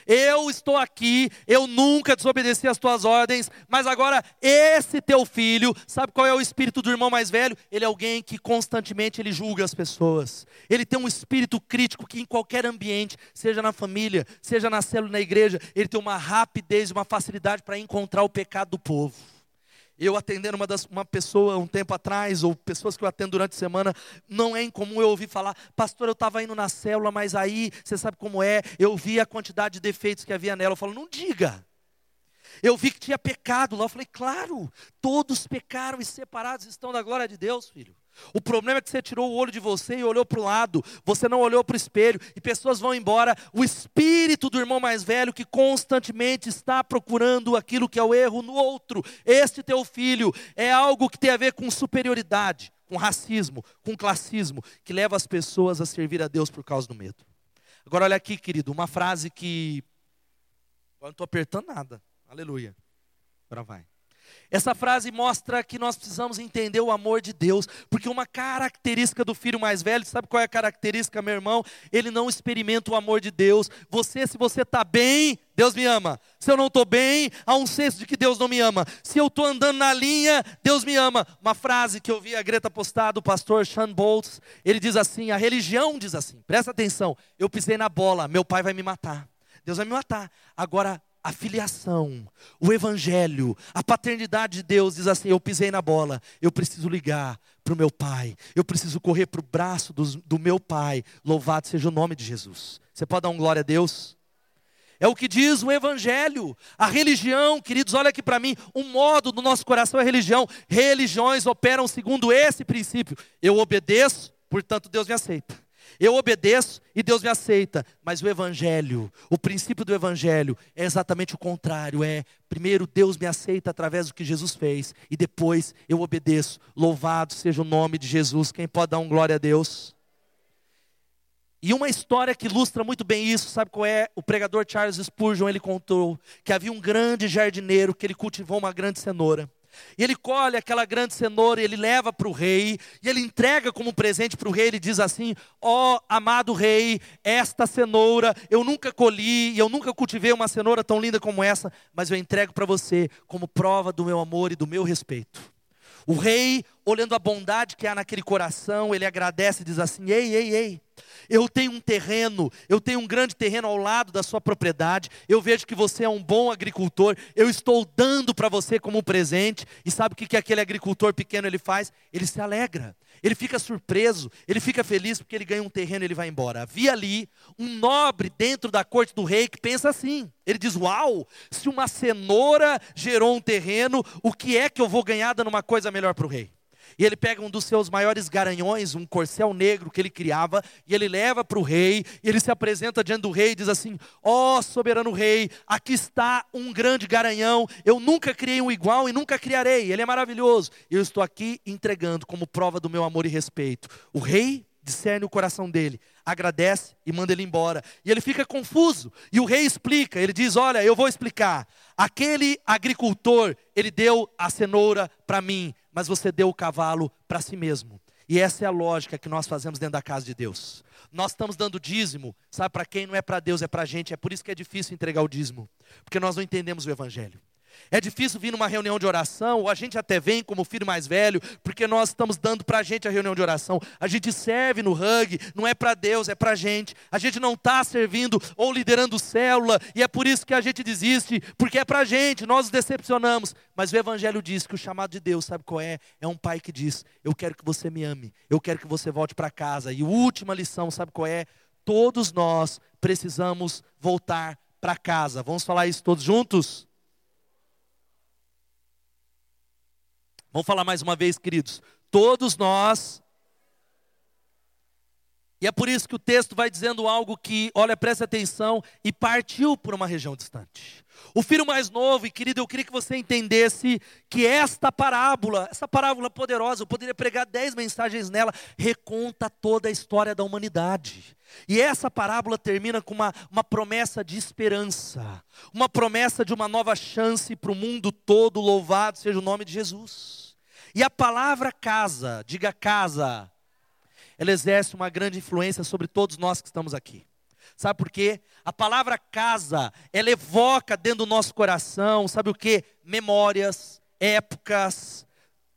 Eu estou aqui, eu nunca desobedeci às tuas ordens, mas agora esse teu filho, sabe qual é o espírito do irmão mais velho? Ele é alguém que constantemente ele julga as pessoas. Ele tem um espírito crítico que em qualquer ambiente, seja na família, seja na célula, na igreja, ele tem uma rapidez, uma facilidade para encontrar o pecado do povo. Eu atendendo uma, das, uma pessoa um tempo atrás, ou pessoas que eu atendo durante a semana, não é incomum eu ouvir falar, pastor, eu estava indo na célula, mas aí, você sabe como é, eu vi a quantidade de defeitos que havia nela. Eu falo, não diga. Eu vi que tinha pecado lá. Eu falei, claro, todos pecaram e separados estão da glória de Deus, filho. O problema é que você tirou o olho de você e olhou para o lado, você não olhou para o espelho, e pessoas vão embora. O espírito do irmão mais velho que constantemente está procurando aquilo que é o erro no outro. Este teu filho é algo que tem a ver com superioridade, com racismo, com classismo, que leva as pessoas a servir a Deus por causa do medo. Agora, olha aqui, querido, uma frase que. Eu não estou apertando nada. Aleluia. Agora vai. Essa frase mostra que nós precisamos entender o amor de Deus, porque uma característica do filho mais velho, sabe qual é a característica, meu irmão? Ele não experimenta o amor de Deus. Você, se você está bem, Deus me ama. Se eu não estou bem, há um senso de que Deus não me ama. Se eu estou andando na linha, Deus me ama. Uma frase que eu vi a Greta postar do pastor Sean Boltz, ele diz assim: a religião diz assim, presta atenção, eu pisei na bola, meu pai vai me matar. Deus vai me matar. Agora, a filiação, o evangelho, a paternidade de Deus diz assim: eu pisei na bola, eu preciso ligar para o meu pai, eu preciso correr para o braço do, do meu pai. Louvado seja o nome de Jesus. Você pode dar um glória a Deus? É o que diz o Evangelho. A religião, queridos, olha aqui para mim, o modo do nosso coração é religião. Religiões operam segundo esse princípio. Eu obedeço, portanto Deus me aceita. Eu obedeço e Deus me aceita, mas o evangelho, o princípio do evangelho é exatamente o contrário, é primeiro Deus me aceita através do que Jesus fez e depois eu obedeço. Louvado seja o nome de Jesus. Quem pode dar um glória a Deus? E uma história que ilustra muito bem isso, sabe qual é? O pregador Charles Spurgeon, ele contou que havia um grande jardineiro que ele cultivou uma grande cenoura. E ele colhe aquela grande cenoura, e ele leva para o rei, e ele entrega como presente para o rei. Ele diz assim: Ó oh, amado rei, esta cenoura eu nunca colhi, e eu nunca cultivei uma cenoura tão linda como essa, mas eu entrego para você como prova do meu amor e do meu respeito. O rei, olhando a bondade que há naquele coração, ele agradece e diz assim: Ei, ei, ei, eu tenho um terreno, eu tenho um grande terreno ao lado da sua propriedade. Eu vejo que você é um bom agricultor. Eu estou dando para você como um presente. E sabe o que, que aquele agricultor pequeno ele faz? Ele se alegra. Ele fica surpreso, ele fica feliz porque ele ganha um terreno e ele vai embora. Havia ali um nobre dentro da corte do rei que pensa assim. Ele diz: Uau, se uma cenoura gerou um terreno, o que é que eu vou ganhar dando uma coisa melhor para o rei? E ele pega um dos seus maiores garanhões, um corcel negro que ele criava, e ele leva para o rei, e ele se apresenta diante do rei e diz assim: Ó oh, soberano rei, aqui está um grande garanhão, eu nunca criei um igual e nunca criarei, ele é maravilhoso. Eu estou aqui entregando como prova do meu amor e respeito. O rei discerne o coração dele, agradece e manda ele embora. E ele fica confuso. E o rei explica, ele diz: "Olha, eu vou explicar. Aquele agricultor, ele deu a cenoura para mim, mas você deu o cavalo para si mesmo. E essa é a lógica que nós fazemos dentro da casa de Deus. Nós estamos dando dízimo, sabe para quem não é para Deus, é para a gente. É por isso que é difícil entregar o dízimo, porque nós não entendemos o Evangelho. É difícil vir numa reunião de oração, ou a gente até vem como filho mais velho, porque nós estamos dando para a gente a reunião de oração. A gente serve no hug, não é para Deus, é para a gente. A gente não está servindo ou liderando célula, e é por isso que a gente desiste, porque é para a gente, nós nos decepcionamos. Mas o Evangelho diz que o chamado de Deus, sabe qual é? É um pai que diz: Eu quero que você me ame, eu quero que você volte para casa. E a última lição, sabe qual é? Todos nós precisamos voltar para casa. Vamos falar isso todos juntos? Vamos falar mais uma vez, queridos. Todos nós. E é por isso que o texto vai dizendo algo que, olha, preste atenção, e partiu por uma região distante. O filho mais novo, e querido, eu queria que você entendesse que esta parábola, essa parábola poderosa, eu poderia pregar dez mensagens nela, reconta toda a história da humanidade. E essa parábola termina com uma, uma promessa de esperança, uma promessa de uma nova chance para o mundo todo, louvado seja o nome de Jesus. E a palavra casa, diga casa, ela exerce uma grande influência sobre todos nós que estamos aqui. Sabe por quê? A palavra casa, ela evoca dentro do nosso coração, sabe o que? Memórias, épocas,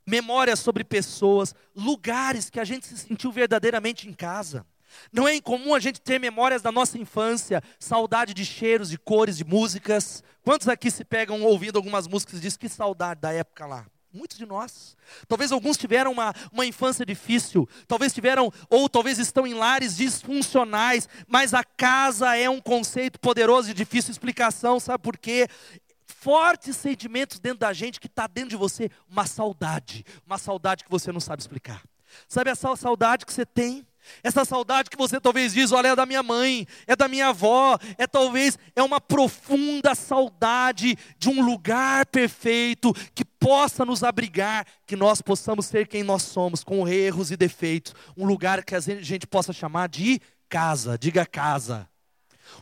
memórias sobre pessoas, lugares que a gente se sentiu verdadeiramente em casa. Não é incomum a gente ter memórias da nossa infância, saudade de cheiros, de cores, de músicas. Quantos aqui se pegam ouvindo algumas músicas e dizem que saudade da época lá? Muitos de nós. Talvez alguns tiveram uma, uma infância difícil, talvez tiveram, ou talvez estão em lares disfuncionais, mas a casa é um conceito poderoso e difícil explicação, sabe por quê? Fortes sentimentos dentro da gente que está dentro de você, uma saudade, uma saudade que você não sabe explicar. Sabe essa saudade que você tem? Essa saudade que você talvez diz, olha, é da minha mãe, é da minha avó, é talvez é uma profunda saudade de um lugar perfeito que possa nos abrigar, que nós possamos ser quem nós somos, com erros e defeitos, um lugar que a gente possa chamar de casa, diga casa.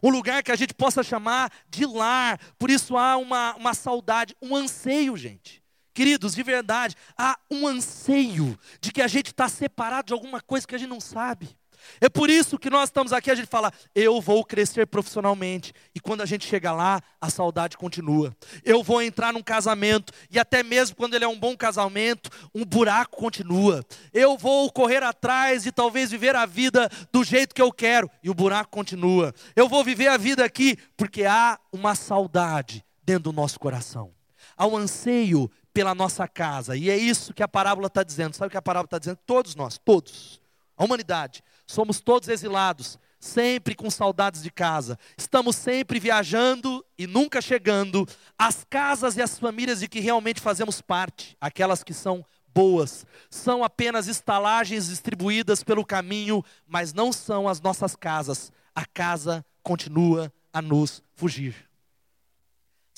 Um lugar que a gente possa chamar de lar, por isso há uma, uma saudade, um anseio, gente. Queridos, de verdade, há um anseio de que a gente está separado de alguma coisa que a gente não sabe. É por isso que nós estamos aqui, a gente fala, eu vou crescer profissionalmente. E quando a gente chega lá, a saudade continua. Eu vou entrar num casamento, e até mesmo quando ele é um bom casamento, um buraco continua. Eu vou correr atrás e talvez viver a vida do jeito que eu quero, e o buraco continua. Eu vou viver a vida aqui, porque há uma saudade dentro do nosso coração. Há um anseio pela nossa casa. E é isso que a parábola está dizendo. Sabe o que a parábola está dizendo? Todos nós, todos, a humanidade, somos todos exilados, sempre com saudades de casa. Estamos sempre viajando e nunca chegando às casas e às famílias de que realmente fazemos parte, aquelas que são boas, são apenas estalagens distribuídas pelo caminho, mas não são as nossas casas. A casa continua a nos fugir.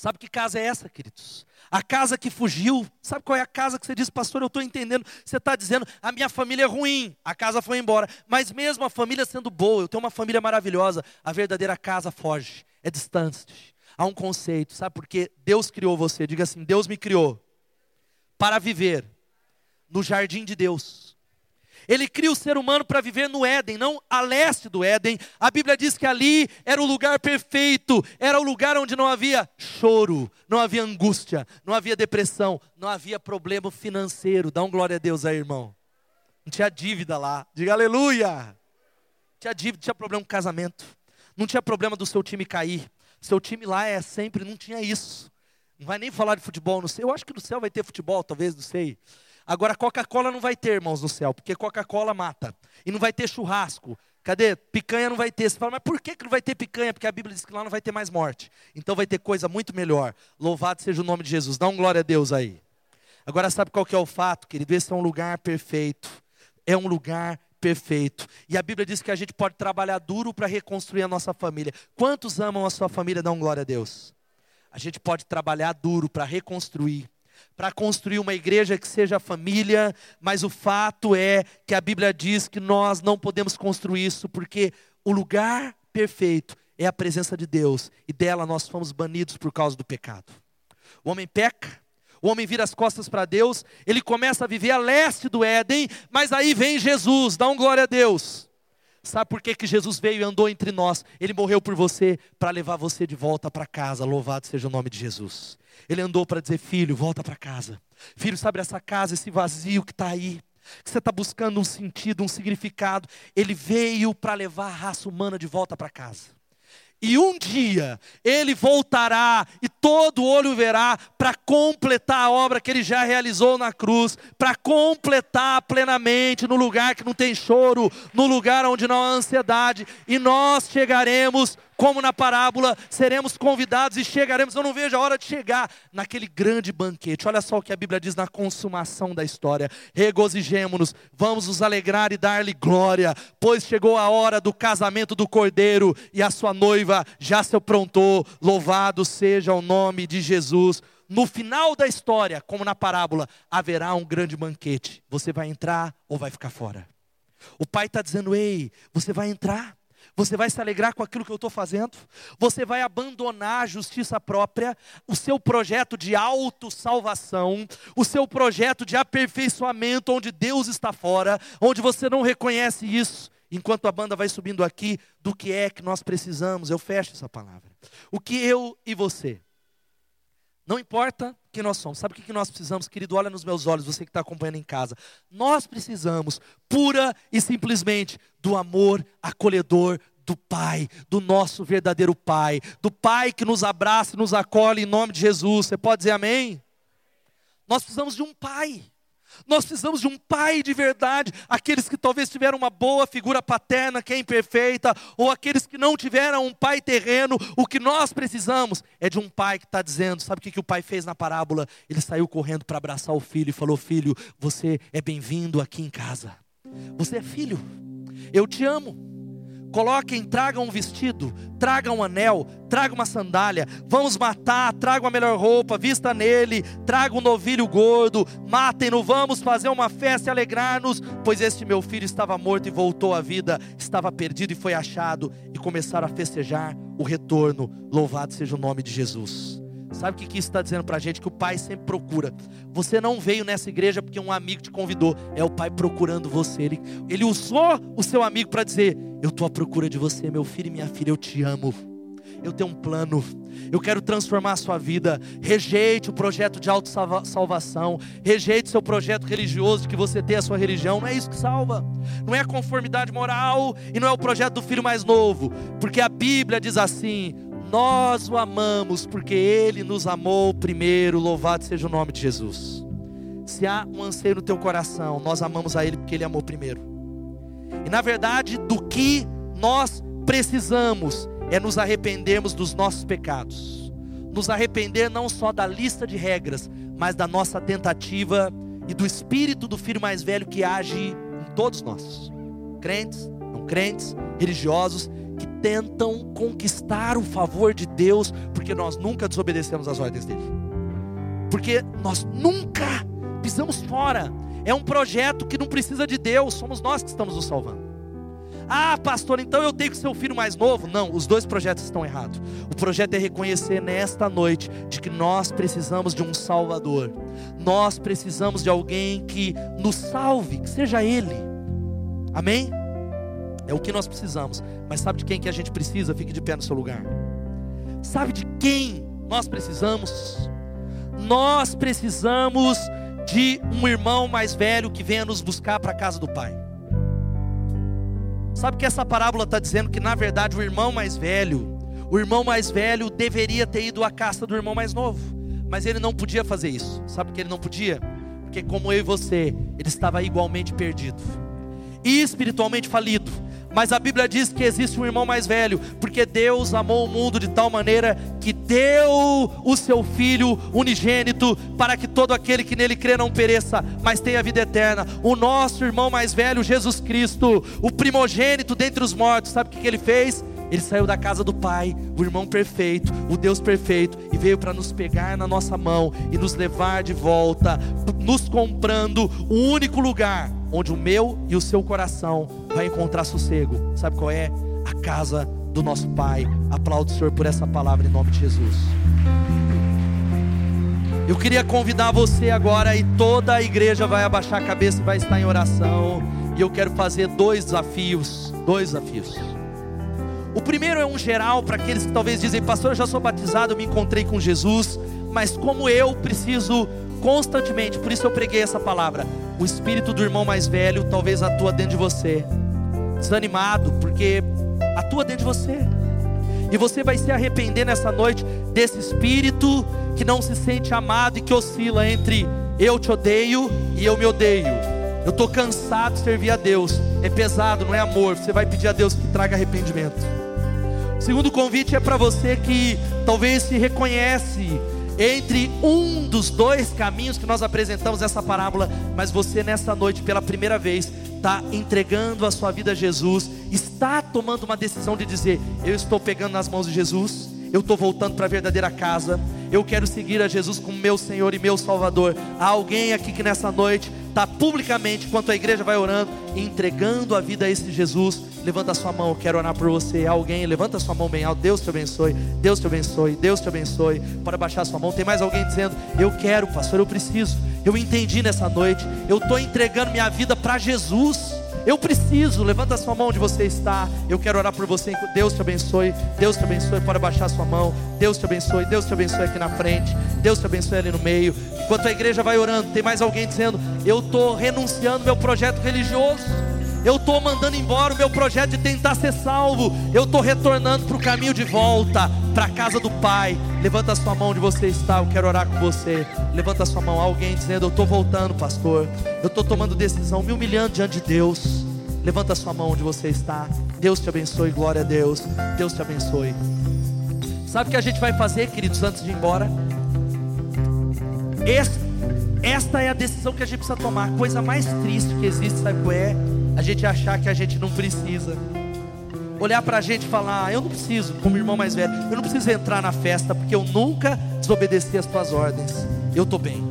Sabe que casa é essa, queridos? A casa que fugiu. Sabe qual é a casa que você diz, pastor? Eu estou entendendo. Você está dizendo, a minha família é ruim, a casa foi embora. Mas mesmo a família sendo boa, eu tenho uma família maravilhosa, a verdadeira casa foge, é distante. Há um conceito, sabe por quê? Deus criou você. Diga assim: Deus me criou para viver no jardim de Deus. Ele cria o ser humano para viver no Éden, não a leste do Éden. A Bíblia diz que ali era o lugar perfeito, era o lugar onde não havia choro, não havia angústia, não havia depressão, não havia problema financeiro. Dá um glória a Deus aí, irmão. Não tinha dívida lá, diga aleluia. Tinha dívida, tinha problema com casamento, não tinha problema do seu time cair. Seu time lá é sempre, não tinha isso. Não vai nem falar de futebol, não sei. Eu acho que no céu vai ter futebol, talvez, não sei. Agora, Coca-Cola não vai ter, irmãos, no céu, porque Coca-Cola mata. E não vai ter churrasco. Cadê? Picanha não vai ter. Você fala, mas por que, que não vai ter picanha? Porque a Bíblia diz que lá não vai ter mais morte. Então vai ter coisa muito melhor. Louvado seja o nome de Jesus. Dá um glória a Deus aí. Agora, sabe qual que é o fato, querido? Esse é um lugar perfeito. É um lugar perfeito. E a Bíblia diz que a gente pode trabalhar duro para reconstruir a nossa família. Quantos amam a sua família? Um glória a Deus. A gente pode trabalhar duro para reconstruir para construir uma igreja que seja família, mas o fato é que a Bíblia diz que nós não podemos construir isso porque o lugar perfeito é a presença de Deus e dela nós fomos banidos por causa do pecado. O homem peca, o homem vira as costas para Deus, ele começa a viver a leste do Éden, mas aí vem Jesus, dá um glória a Deus. Sabe por que, que Jesus veio e andou entre nós? Ele morreu por você para levar você de volta para casa. Louvado seja o nome de Jesus. Ele andou para dizer: Filho, volta para casa. Filho, sabe essa casa, esse vazio que está aí? Que você está buscando um sentido, um significado. Ele veio para levar a raça humana de volta para casa. E um dia ele voltará e todo olho verá para completar a obra que ele já realizou na cruz, para completar plenamente no lugar que não tem choro, no lugar onde não há ansiedade, e nós chegaremos como na parábola, seremos convidados e chegaremos. Eu não vejo a hora de chegar naquele grande banquete. Olha só o que a Bíblia diz na consumação da história: regozijemo-nos, vamos nos alegrar e dar-lhe glória, pois chegou a hora do casamento do cordeiro e a sua noiva já se aprontou. Louvado seja o nome de Jesus. No final da história, como na parábola, haverá um grande banquete. Você vai entrar ou vai ficar fora? O pai está dizendo: Ei, você vai entrar você vai se alegrar com aquilo que eu estou fazendo? Você vai abandonar a justiça própria, o seu projeto de autossalvação, o seu projeto de aperfeiçoamento, onde Deus está fora, onde você não reconhece isso. Enquanto a banda vai subindo aqui, do que é que nós precisamos, eu fecho essa palavra. O que eu e você não importa quem nós somos, sabe o que nós precisamos, querido? Olha nos meus olhos, você que está acompanhando em casa. Nós precisamos, pura e simplesmente, do amor acolhedor do Pai, do nosso verdadeiro Pai, do Pai que nos abraça e nos acolhe em nome de Jesus. Você pode dizer amém? Nós precisamos de um Pai. Nós precisamos de um pai de verdade, aqueles que talvez tiveram uma boa figura paterna que é imperfeita, ou aqueles que não tiveram um pai terreno. O que nós precisamos é de um pai que está dizendo: sabe o que, que o pai fez na parábola? Ele saiu correndo para abraçar o filho e falou: Filho, você é bem-vindo aqui em casa. Você é filho. Eu te amo. Coloquem, tragam um vestido, tragam um anel, traga uma sandália, vamos matar, traga a melhor roupa, vista nele, traga um novilho gordo, matem-no, vamos fazer uma festa e alegrar-nos, pois este meu filho estava morto e voltou à vida, estava perdido e foi achado, e começaram a festejar o retorno. Louvado seja o nome de Jesus. Sabe o que, isso está dizendo para a gente? Que o pai sempre procura. Você não veio nessa igreja porque um amigo te convidou. É o pai procurando você. Ele, ele usou o seu amigo para dizer: Eu estou à procura de você, meu filho e minha filha. Eu te amo. Eu tenho um plano. Eu quero transformar a sua vida. Rejeite o projeto de autossalvação. Rejeite seu projeto religioso de que você tem a sua religião. Não é isso que salva. Não é a conformidade moral e não é o projeto do filho mais novo. Porque a Bíblia diz assim: nós o amamos porque ele nos amou primeiro. Louvado seja o nome de Jesus. Se há um anseio no teu coração, nós amamos a ele porque ele amou primeiro. E na verdade, do que nós precisamos é nos arrependermos dos nossos pecados. Nos arrepender não só da lista de regras, mas da nossa tentativa e do espírito do filho mais velho que age em todos nós. Crentes, não crentes, religiosos, que tentam conquistar o favor de Deus, porque nós nunca desobedecemos as ordens dele. Porque nós nunca pisamos fora. É um projeto que não precisa de Deus, somos nós que estamos nos salvando. Ah, pastor, então eu tenho que ser o filho mais novo. Não, os dois projetos estão errados. O projeto é reconhecer nesta noite de que nós precisamos de um Salvador. Nós precisamos de alguém que nos salve, que seja Ele. Amém? É o que nós precisamos. Mas sabe de quem que a gente precisa? Fique de pé no seu lugar. Sabe de quem nós precisamos? Nós precisamos de um irmão mais velho que venha nos buscar para a casa do Pai. Sabe que essa parábola está dizendo que na verdade o irmão mais velho, o irmão mais velho deveria ter ido à caça do irmão mais novo, mas ele não podia fazer isso. Sabe por que ele não podia? Porque como eu e você, ele estava igualmente perdido e espiritualmente falido. Mas a Bíblia diz que existe um irmão mais velho, porque Deus amou o mundo de tal maneira que deu o seu Filho unigênito para que todo aquele que nele crê não pereça, mas tenha vida eterna. O nosso irmão mais velho, Jesus Cristo, o primogênito dentre os mortos, sabe o que ele fez? Ele saiu da casa do Pai, o irmão perfeito, o Deus perfeito, e veio para nos pegar na nossa mão e nos levar de volta, nos comprando o único lugar onde o meu e o seu coração vai encontrar sossego. Sabe qual é? A casa do nosso Pai. Aplaudo o Senhor por essa palavra em nome de Jesus. Eu queria convidar você agora e toda a igreja vai abaixar a cabeça e vai estar em oração. E eu quero fazer dois desafios, dois desafios. O primeiro é um geral para aqueles que talvez dizem, pastor, eu já sou batizado, eu me encontrei com Jesus, mas como eu preciso constantemente, por isso eu preguei essa palavra. O espírito do irmão mais velho talvez atua dentro de você, desanimado, porque atua dentro de você. E você vai se arrepender nessa noite desse espírito que não se sente amado e que oscila entre eu te odeio e eu me odeio. Eu estou cansado de servir a Deus. É pesado, não é amor. Você vai pedir a Deus que traga arrependimento. O segundo convite é para você que talvez se reconhece entre um dos dois caminhos que nós apresentamos nessa parábola, mas você nessa noite, pela primeira vez, está entregando a sua vida a Jesus, está tomando uma decisão de dizer: Eu estou pegando nas mãos de Jesus, eu estou voltando para a verdadeira casa, eu quero seguir a Jesus como meu Senhor e meu Salvador. Há alguém aqui que nessa noite está publicamente, enquanto a igreja vai orando, entregando a vida a esse Jesus, levanta a sua mão, eu quero orar por você. Alguém, levanta a sua mão bem alto, Deus te abençoe, Deus te abençoe, Deus te abençoe. Pode baixar a sua mão. Tem mais alguém dizendo, eu quero, pastor, eu preciso. Eu entendi nessa noite, eu estou entregando minha vida para Jesus. Eu preciso, levanta a sua mão onde você está. Eu quero orar por você. Deus te abençoe. Deus te abençoe. Pode baixar a sua mão. Deus te abençoe. Deus te abençoe aqui na frente. Deus te abençoe ali no meio. Enquanto a igreja vai orando, tem mais alguém dizendo: Eu estou renunciando meu projeto religioso. Eu estou mandando embora o meu projeto de tentar ser salvo. Eu estou retornando para o caminho de volta, para a casa do Pai. Levanta a sua mão onde você está, eu quero orar com você. Levanta a sua mão, alguém dizendo: Eu estou voltando, pastor. Eu estou tomando decisão, me humilhando diante de Deus. Levanta a sua mão onde você está. Deus te abençoe, glória a Deus. Deus te abençoe. Sabe o que a gente vai fazer, queridos, antes de ir embora? esta é a decisão que a gente precisa tomar. A coisa mais triste que existe, sabe qual é? A gente achar que a gente não precisa. Olhar para a gente e falar: ah, Eu não preciso, como irmão mais velho, eu não preciso entrar na festa, porque eu nunca desobedeci as tuas ordens. Eu estou bem.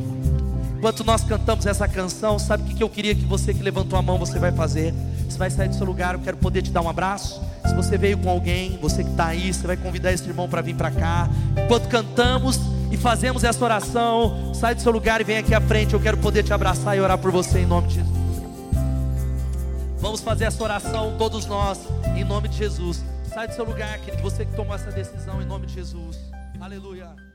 Enquanto nós cantamos essa canção, sabe o que eu queria que você que levantou a mão você vai fazer? Você vai sair do seu lugar, eu quero poder te dar um abraço. Se você veio com alguém, você que está aí, você vai convidar esse irmão para vir para cá. Enquanto cantamos e fazemos essa oração, sai do seu lugar e vem aqui à frente. Eu quero poder te abraçar e orar por você em nome de Jesus. Vamos fazer essa oração todos nós, em nome de Jesus. Sai do seu lugar, querido, você que tomou essa decisão em nome de Jesus. Aleluia.